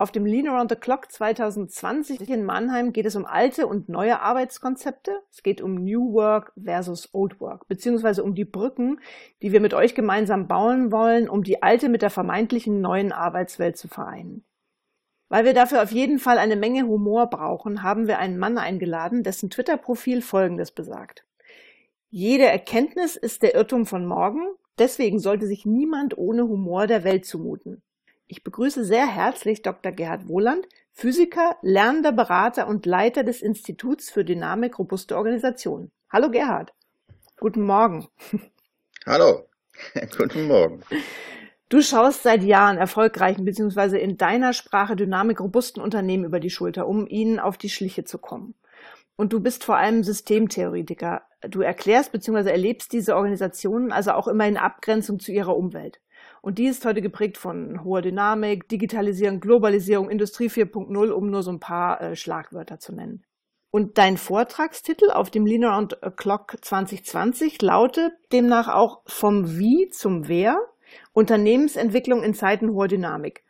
Auf dem Lean Around the Clock 2020 in Mannheim geht es um alte und neue Arbeitskonzepte. Es geht um New Work versus Old Work, beziehungsweise um die Brücken, die wir mit euch gemeinsam bauen wollen, um die alte mit der vermeintlichen neuen Arbeitswelt zu vereinen. Weil wir dafür auf jeden Fall eine Menge Humor brauchen, haben wir einen Mann eingeladen, dessen Twitter-Profil Folgendes besagt. Jede Erkenntnis ist der Irrtum von morgen, deswegen sollte sich niemand ohne Humor der Welt zumuten. Ich begrüße sehr herzlich Dr. Gerhard Wohland, Physiker, lernender Berater und Leiter des Instituts für Dynamik robuste Organisation. Hallo Gerhard. Guten Morgen. Hallo. Guten Morgen. Du schaust seit Jahren erfolgreichen bzw. in deiner Sprache dynamik robusten Unternehmen über die Schulter, um ihnen auf die Schliche zu kommen. Und du bist vor allem Systemtheoretiker. Du erklärst bzw. erlebst diese Organisationen also auch immer in Abgrenzung zu ihrer Umwelt. Und die ist heute geprägt von hoher Dynamik, Digitalisierung, Globalisierung, Industrie 4.0, um nur so ein paar äh, Schlagwörter zu nennen. Und dein Vortragstitel auf dem Lean Around Clock 2020 lautet demnach auch vom Wie zum Wer, Unternehmensentwicklung in Zeiten hoher Dynamik.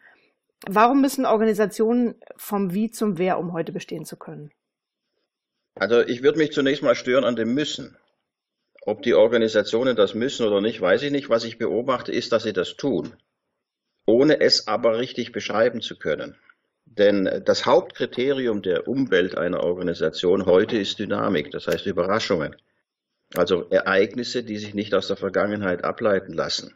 Warum müssen Organisationen vom Wie zum Wer, um heute bestehen zu können? Also ich würde mich zunächst mal stören an dem Müssen. Ob die Organisationen das müssen oder nicht, weiß ich nicht. Was ich beobachte, ist, dass sie das tun, ohne es aber richtig beschreiben zu können. Denn das Hauptkriterium der Umwelt einer Organisation heute ist Dynamik, das heißt Überraschungen. Also Ereignisse, die sich nicht aus der Vergangenheit ableiten lassen,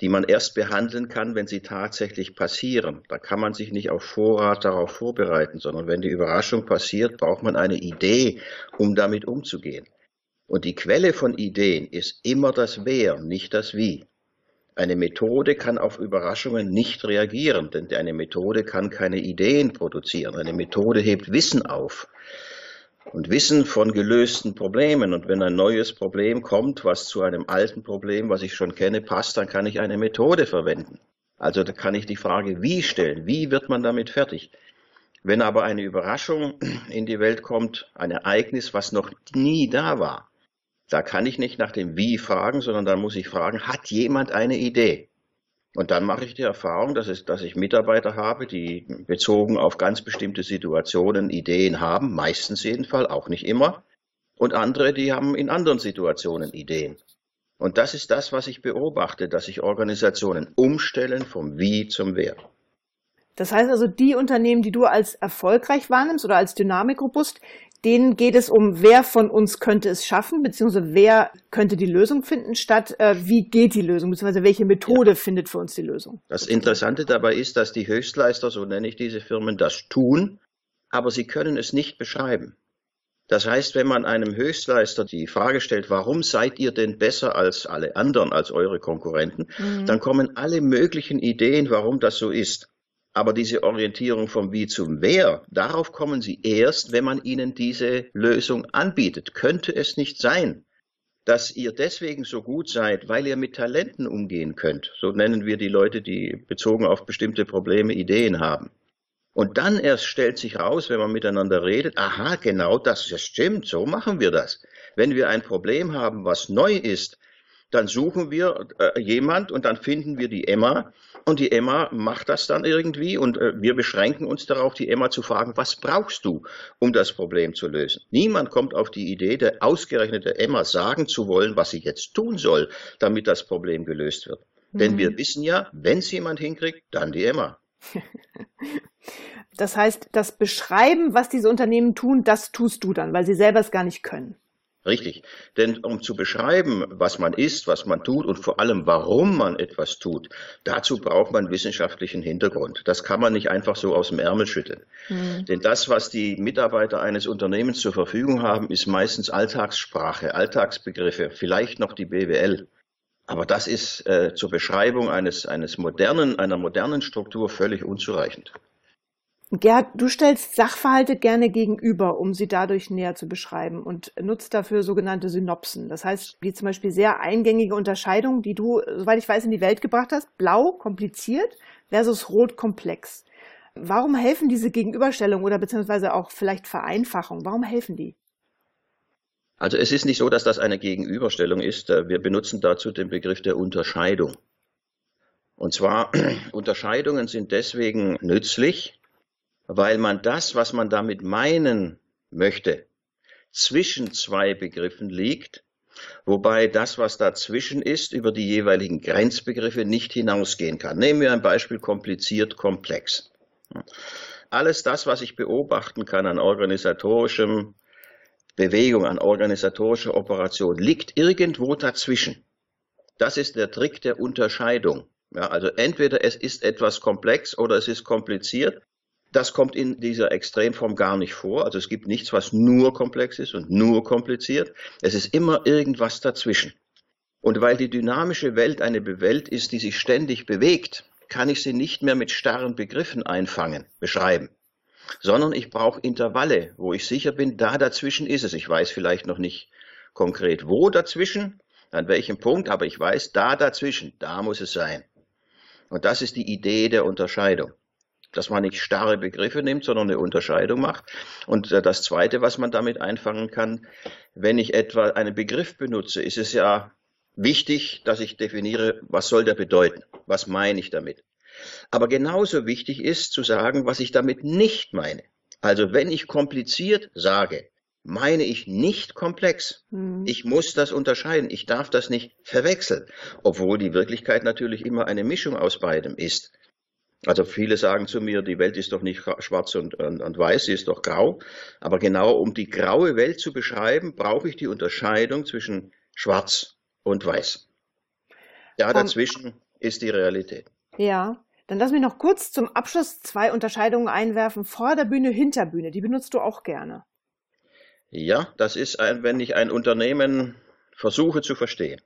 die man erst behandeln kann, wenn sie tatsächlich passieren. Da kann man sich nicht auf Vorrat darauf vorbereiten, sondern wenn die Überraschung passiert, braucht man eine Idee, um damit umzugehen. Und die Quelle von Ideen ist immer das Wer, nicht das Wie. Eine Methode kann auf Überraschungen nicht reagieren, denn eine Methode kann keine Ideen produzieren. Eine Methode hebt Wissen auf und Wissen von gelösten Problemen. Und wenn ein neues Problem kommt, was zu einem alten Problem, was ich schon kenne, passt, dann kann ich eine Methode verwenden. Also da kann ich die Frage wie stellen. Wie wird man damit fertig? Wenn aber eine Überraschung in die Welt kommt, ein Ereignis, was noch nie da war, da kann ich nicht nach dem Wie fragen, sondern da muss ich fragen, hat jemand eine Idee? Und dann mache ich die Erfahrung, dass, es, dass ich Mitarbeiter habe, die bezogen auf ganz bestimmte Situationen Ideen haben, meistens jedenfalls, auch nicht immer. Und andere, die haben in anderen Situationen Ideen. Und das ist das, was ich beobachte, dass sich Organisationen umstellen vom Wie zum Wer. Das heißt also, die Unternehmen, die du als erfolgreich wahrnimmst oder als dynamikrobust, denen geht es um, wer von uns könnte es schaffen, beziehungsweise wer könnte die Lösung finden, statt äh, wie geht die Lösung, beziehungsweise welche Methode ja. findet für uns die Lösung. Das Interessante dabei ist, dass die Höchstleister, so nenne ich diese Firmen, das tun, aber sie können es nicht beschreiben. Das heißt, wenn man einem Höchstleister die Frage stellt, warum seid ihr denn besser als alle anderen, als eure Konkurrenten, mhm. dann kommen alle möglichen Ideen, warum das so ist. Aber diese Orientierung vom Wie zum Wer, darauf kommen Sie erst, wenn man Ihnen diese Lösung anbietet. Könnte es nicht sein, dass ihr deswegen so gut seid, weil ihr mit Talenten umgehen könnt. So nennen wir die Leute, die bezogen auf bestimmte Probleme Ideen haben. Und dann erst stellt sich raus, wenn man miteinander redet, aha, genau das, das stimmt, so machen wir das. Wenn wir ein Problem haben, was neu ist, dann suchen wir äh, jemand und dann finden wir die Emma und die Emma macht das dann irgendwie und äh, wir beschränken uns darauf, die Emma zu fragen, was brauchst du, um das Problem zu lösen? Niemand kommt auf die Idee, der ausgerechnete Emma sagen zu wollen, was sie jetzt tun soll, damit das Problem gelöst wird. Mhm. Denn wir wissen ja, wenn es jemand hinkriegt, dann die Emma. Das heißt, das Beschreiben, was diese Unternehmen tun, das tust du dann, weil sie selber es gar nicht können. Richtig. Denn um zu beschreiben, was man ist, was man tut und vor allem, warum man etwas tut, dazu braucht man wissenschaftlichen Hintergrund. Das kann man nicht einfach so aus dem Ärmel schütteln. Mhm. Denn das, was die Mitarbeiter eines Unternehmens zur Verfügung haben, ist meistens Alltagssprache, Alltagsbegriffe, vielleicht noch die BWL. Aber das ist äh, zur Beschreibung eines, eines modernen, einer modernen Struktur völlig unzureichend. Gerhard, du stellst Sachverhalte gerne gegenüber, um sie dadurch näher zu beschreiben und nutzt dafür sogenannte Synopsen. Das heißt, wie zum Beispiel sehr eingängige Unterscheidungen, die du, soweit ich weiß, in die Welt gebracht hast. Blau kompliziert versus Rot komplex. Warum helfen diese Gegenüberstellungen oder beziehungsweise auch vielleicht Vereinfachung? Warum helfen die? Also es ist nicht so, dass das eine Gegenüberstellung ist. Wir benutzen dazu den Begriff der Unterscheidung. Und zwar, Unterscheidungen sind deswegen nützlich, weil man das, was man damit meinen möchte, zwischen zwei Begriffen liegt, wobei das, was dazwischen ist, über die jeweiligen Grenzbegriffe nicht hinausgehen kann. Nehmen wir ein Beispiel kompliziert, komplex. Alles das, was ich beobachten kann an organisatorischem Bewegung, an organisatorischer Operation, liegt irgendwo dazwischen. Das ist der Trick der Unterscheidung. Ja, also entweder es ist etwas komplex oder es ist kompliziert. Das kommt in dieser Extremform gar nicht vor. Also es gibt nichts, was nur komplex ist und nur kompliziert. Es ist immer irgendwas dazwischen. Und weil die dynamische Welt eine Welt ist, die sich ständig bewegt, kann ich sie nicht mehr mit starren Begriffen einfangen, beschreiben, sondern ich brauche Intervalle, wo ich sicher bin, da dazwischen ist es. Ich weiß vielleicht noch nicht konkret, wo dazwischen, an welchem Punkt, aber ich weiß, da dazwischen, da muss es sein. Und das ist die Idee der Unterscheidung dass man nicht starre Begriffe nimmt, sondern eine Unterscheidung macht. Und äh, das Zweite, was man damit einfangen kann, wenn ich etwa einen Begriff benutze, ist es ja wichtig, dass ich definiere, was soll der bedeuten, was meine ich damit. Aber genauso wichtig ist zu sagen, was ich damit nicht meine. Also wenn ich kompliziert sage, meine ich nicht komplex. Mhm. Ich muss das unterscheiden. Ich darf das nicht verwechseln, obwohl die Wirklichkeit natürlich immer eine Mischung aus beidem ist. Also viele sagen zu mir, die Welt ist doch nicht schwarz und, und, und, weiß, sie ist doch grau. Aber genau um die graue Welt zu beschreiben, brauche ich die Unterscheidung zwischen schwarz und weiß. Ja, dazwischen um, ist die Realität. Ja, dann lass mich noch kurz zum Abschluss zwei Unterscheidungen einwerfen. Vorderbühne, Hinterbühne, die benutzt du auch gerne. Ja, das ist, ein, wenn ich ein Unternehmen versuche zu verstehen.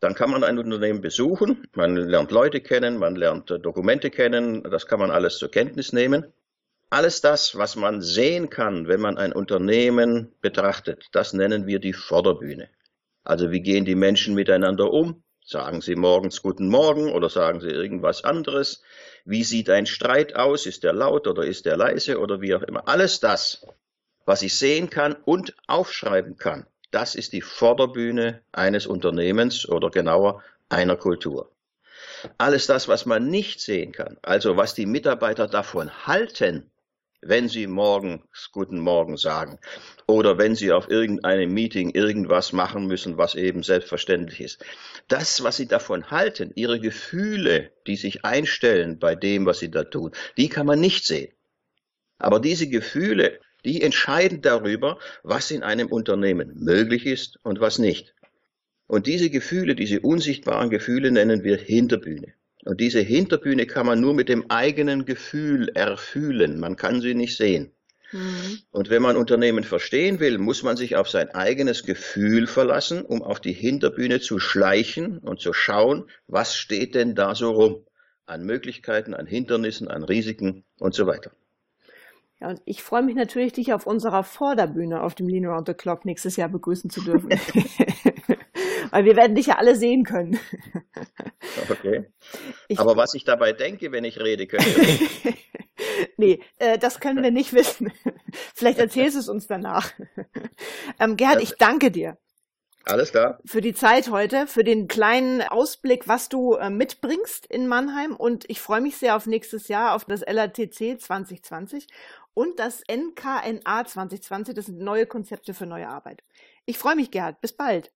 Dann kann man ein Unternehmen besuchen, man lernt Leute kennen, man lernt äh, Dokumente kennen, das kann man alles zur Kenntnis nehmen. Alles das, was man sehen kann, wenn man ein Unternehmen betrachtet, das nennen wir die Vorderbühne. Also wie gehen die Menschen miteinander um? Sagen sie morgens guten Morgen oder sagen sie irgendwas anderes? Wie sieht ein Streit aus? Ist der laut oder ist der leise oder wie auch immer? Alles das, was ich sehen kann und aufschreiben kann, das ist die Vorderbühne eines Unternehmens oder genauer einer Kultur. Alles das, was man nicht sehen kann, also was die Mitarbeiter davon halten, wenn sie morgens Guten Morgen sagen oder wenn sie auf irgendeinem Meeting irgendwas machen müssen, was eben selbstverständlich ist. Das, was sie davon halten, ihre Gefühle, die sich einstellen bei dem, was sie da tun, die kann man nicht sehen. Aber diese Gefühle die entscheiden darüber, was in einem Unternehmen möglich ist und was nicht. Und diese Gefühle, diese unsichtbaren Gefühle nennen wir Hinterbühne. Und diese Hinterbühne kann man nur mit dem eigenen Gefühl erfühlen. Man kann sie nicht sehen. Mhm. Und wenn man Unternehmen verstehen will, muss man sich auf sein eigenes Gefühl verlassen, um auf die Hinterbühne zu schleichen und zu schauen, was steht denn da so rum an Möglichkeiten, an Hindernissen, an Risiken und so weiter. Ja, und ich freue mich natürlich, dich auf unserer Vorderbühne auf dem Lean Around the Clock nächstes Jahr begrüßen zu dürfen. Weil wir werden dich ja alle sehen können. Okay. Ich, Aber was ich dabei denke, wenn ich rede, könnte. nee, äh, das können wir nicht wissen. Vielleicht erzählst du es uns danach. Ähm, Gerhard, ich danke dir. Alles klar. Für die Zeit heute, für den kleinen Ausblick, was du äh, mitbringst in Mannheim. Und ich freue mich sehr auf nächstes Jahr, auf das LATC 2020 und das NKNA 2020. Das sind neue Konzepte für neue Arbeit. Ich freue mich, Gerhard. Bis bald.